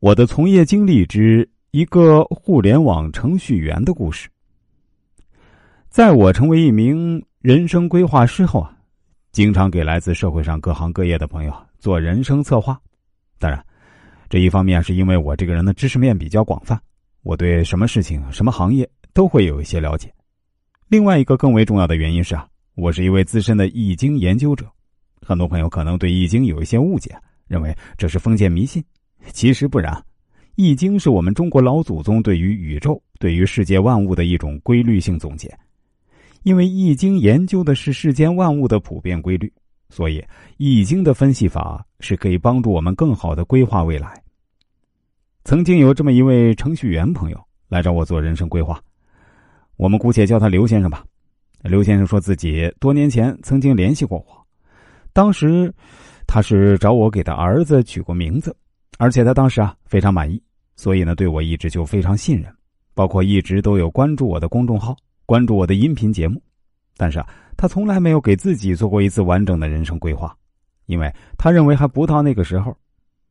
我的从业经历之一个互联网程序员的故事。在我成为一名人生规划师后啊，经常给来自社会上各行各业的朋友做人生策划。当然，这一方面是因为我这个人的知识面比较广泛，我对什么事情、什么行业都会有一些了解。另外一个更为重要的原因是啊，我是一位资深的易经研究者。很多朋友可能对易经有一些误解，认为这是封建迷信。其实不然，易经是我们中国老祖宗对于宇宙、对于世界万物的一种规律性总结。因为易经研究的是世间万物的普遍规律，所以易经的分析法是可以帮助我们更好的规划未来。曾经有这么一位程序员朋友来找我做人生规划，我们姑且叫他刘先生吧。刘先生说自己多年前曾经联系过我，当时他是找我给他儿子取过名字。而且他当时啊非常满意，所以呢对我一直就非常信任，包括一直都有关注我的公众号，关注我的音频节目。但是啊，他从来没有给自己做过一次完整的人生规划，因为他认为还不到那个时候。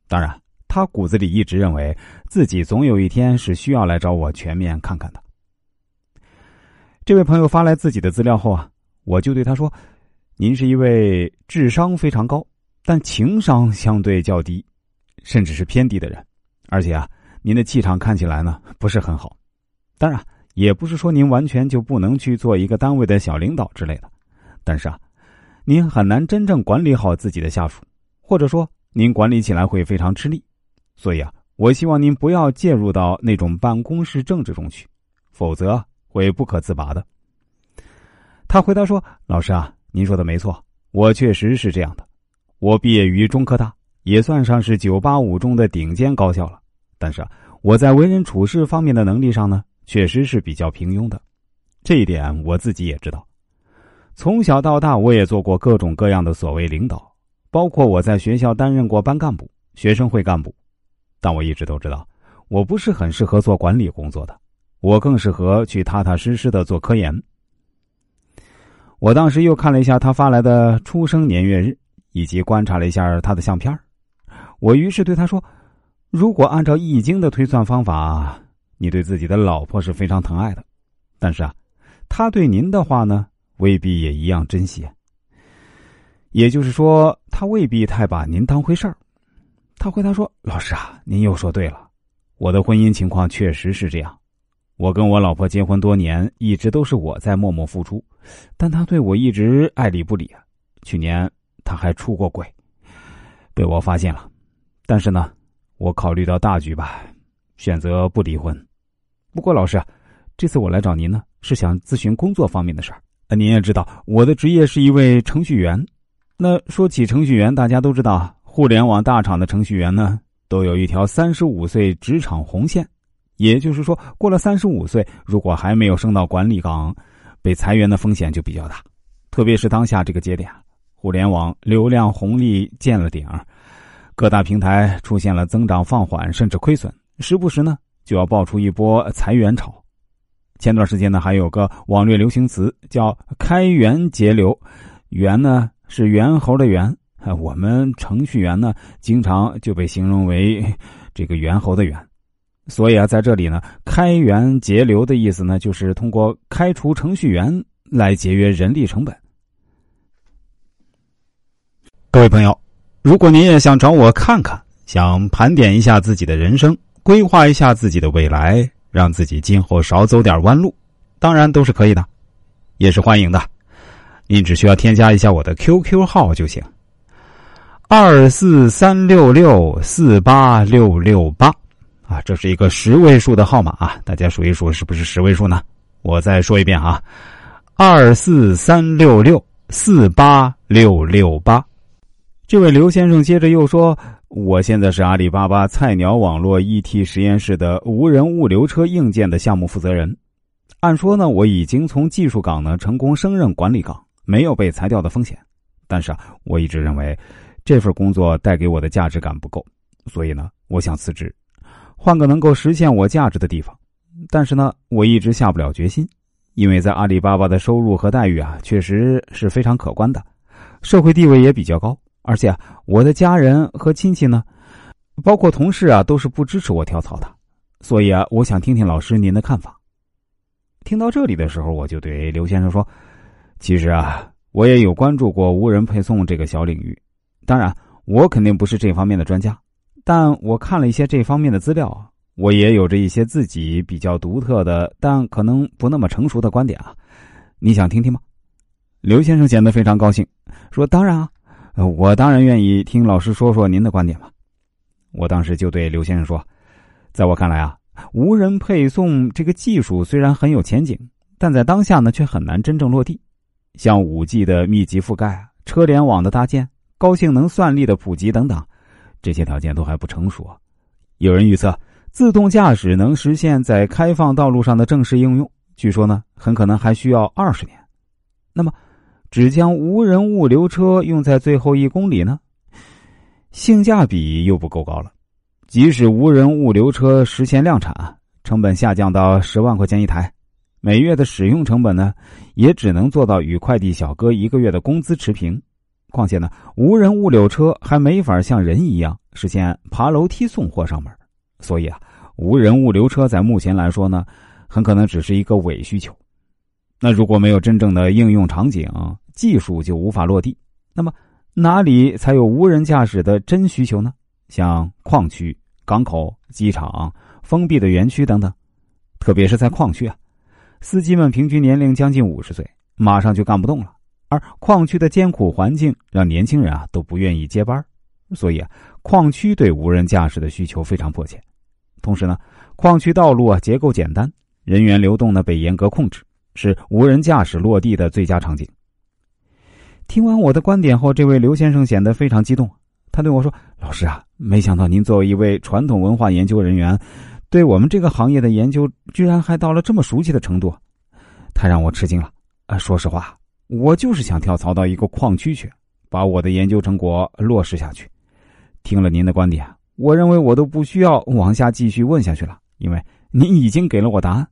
当然，他骨子里一直认为自己总有一天是需要来找我全面看看的。这位朋友发来自己的资料后啊，我就对他说：“您是一位智商非常高，但情商相对较低。”甚至是偏低的人，而且啊，您的气场看起来呢不是很好。当然，也不是说您完全就不能去做一个单位的小领导之类的。但是啊，您很难真正管理好自己的下属，或者说您管理起来会非常吃力。所以啊，我希望您不要介入到那种办公室政治中去，否则会不可自拔的。他回答说：“老师啊，您说的没错，我确实是这样的。我毕业于中科大。”也算上是九八五中的顶尖高校了，但是我在为人处事方面的能力上呢，确实是比较平庸的，这一点我自己也知道。从小到大，我也做过各种各样的所谓领导，包括我在学校担任过班干部、学生会干部，但我一直都知道，我不是很适合做管理工作的，我更适合去踏踏实实的做科研。我当时又看了一下他发来的出生年月日，以及观察了一下他的相片我于是对他说：“如果按照易经的推算方法，你对自己的老婆是非常疼爱的，但是啊，他对您的话呢，未必也一样珍惜。也就是说，他未必太把您当回事儿。”他回答说：“老师啊，您又说对了，我的婚姻情况确实是这样。我跟我老婆结婚多年，一直都是我在默默付出，但她对我一直爱理不理。去年她还出过轨，被我发现了。”但是呢，我考虑到大局吧，选择不离婚。不过老师，这次我来找您呢，是想咨询工作方面的事儿。您也知道，我的职业是一位程序员。那说起程序员，大家都知道，互联网大厂的程序员呢，都有一条三十五岁职场红线，也就是说，过了三十五岁，如果还没有升到管理岗，被裁员的风险就比较大。特别是当下这个节点，互联网流量红利见了顶儿。各大平台出现了增长放缓，甚至亏损，时不时呢就要爆出一波裁员潮。前段时间呢，还有个网络流行词叫“开源节流”，源呢是猿猴的猿，我们程序员呢经常就被形容为这个猿猴的猿。所以啊，在这里呢，“开源节流”的意思呢，就是通过开除程序员来节约人力成本。各位朋友。如果您也想找我看看，想盘点一下自己的人生，规划一下自己的未来，让自己今后少走点弯路，当然都是可以的，也是欢迎的。您只需要添加一下我的 QQ 号就行，二四三六六四八六六八啊，这是一个十位数的号码啊，大家数一数是不是十位数呢？我再说一遍啊，二四三六六四八六六八。这位刘先生接着又说：“我现在是阿里巴巴菜鸟网络 ET 实验室的无人物流车硬件的项目负责人。按说呢，我已经从技术岗呢成功升任管理岗，没有被裁掉的风险。但是啊，我一直认为这份工作带给我的价值感不够，所以呢，我想辞职，换个能够实现我价值的地方。但是呢，我一直下不了决心，因为在阿里巴巴的收入和待遇啊，确实是非常可观的，社会地位也比较高。”而且我的家人和亲戚呢，包括同事啊，都是不支持我跳槽的。所以啊，我想听听老师您的看法。听到这里的时候，我就对刘先生说：“其实啊，我也有关注过无人配送这个小领域。当然，我肯定不是这方面的专家，但我看了一些这方面的资料，我也有着一些自己比较独特的，但可能不那么成熟的观点啊。你想听听吗？”刘先生显得非常高兴，说：“当然啊，我当然愿意听老师说说您的观点嘛。”我当时就对刘先生说。在我看来啊，无人配送这个技术虽然很有前景，但在当下呢却很难真正落地。像五 G 的密集覆盖、车联网的搭建、高性能算力的普及等等，这些条件都还不成熟。有人预测，自动驾驶能实现在开放道路上的正式应用，据说呢很可能还需要二十年。那么，只将无人物流车用在最后一公里呢？性价比又不够高了。即使无人物流车实现量产，成本下降到十万块钱一台，每月的使用成本呢，也只能做到与快递小哥一个月的工资持平。况且呢，无人物流车还没法像人一样实现爬楼梯送货上门，所以啊，无人物流车在目前来说呢，很可能只是一个伪需求。那如果没有真正的应用场景，技术就无法落地。那么哪里才有无人驾驶的真需求呢？像矿区、港口、机场、封闭的园区等等，特别是在矿区啊，司机们平均年龄将近五十岁，马上就干不动了。而矿区的艰苦环境让年轻人啊都不愿意接班，所以啊，矿区对无人驾驶的需求非常迫切。同时呢，矿区道路啊结构简单，人员流动呢被严格控制，是无人驾驶落地的最佳场景。听完我的观点后，这位刘先生显得非常激动。他对我说：“老师啊，没想到您作为一位传统文化研究人员，对我们这个行业的研究居然还到了这么熟悉的程度，太让我吃惊了。啊，说实话，我就是想跳槽到一个矿区去，把我的研究成果落实下去。听了您的观点，我认为我都不需要往下继续问下去了，因为您已经给了我答案。”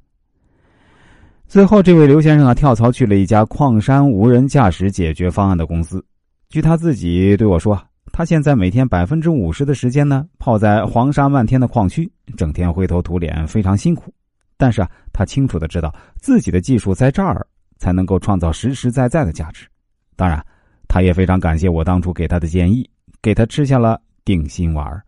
最后，这位刘先生啊，跳槽去了一家矿山无人驾驶解决方案的公司。据他自己对我说。他现在每天百分之五十的时间呢，泡在黄沙漫天的矿区，整天灰头土脸，非常辛苦。但是啊，他清楚的知道自己的技术在这儿才能够创造实实在在的价值。当然，他也非常感谢我当初给他的建议，给他吃下了定心丸。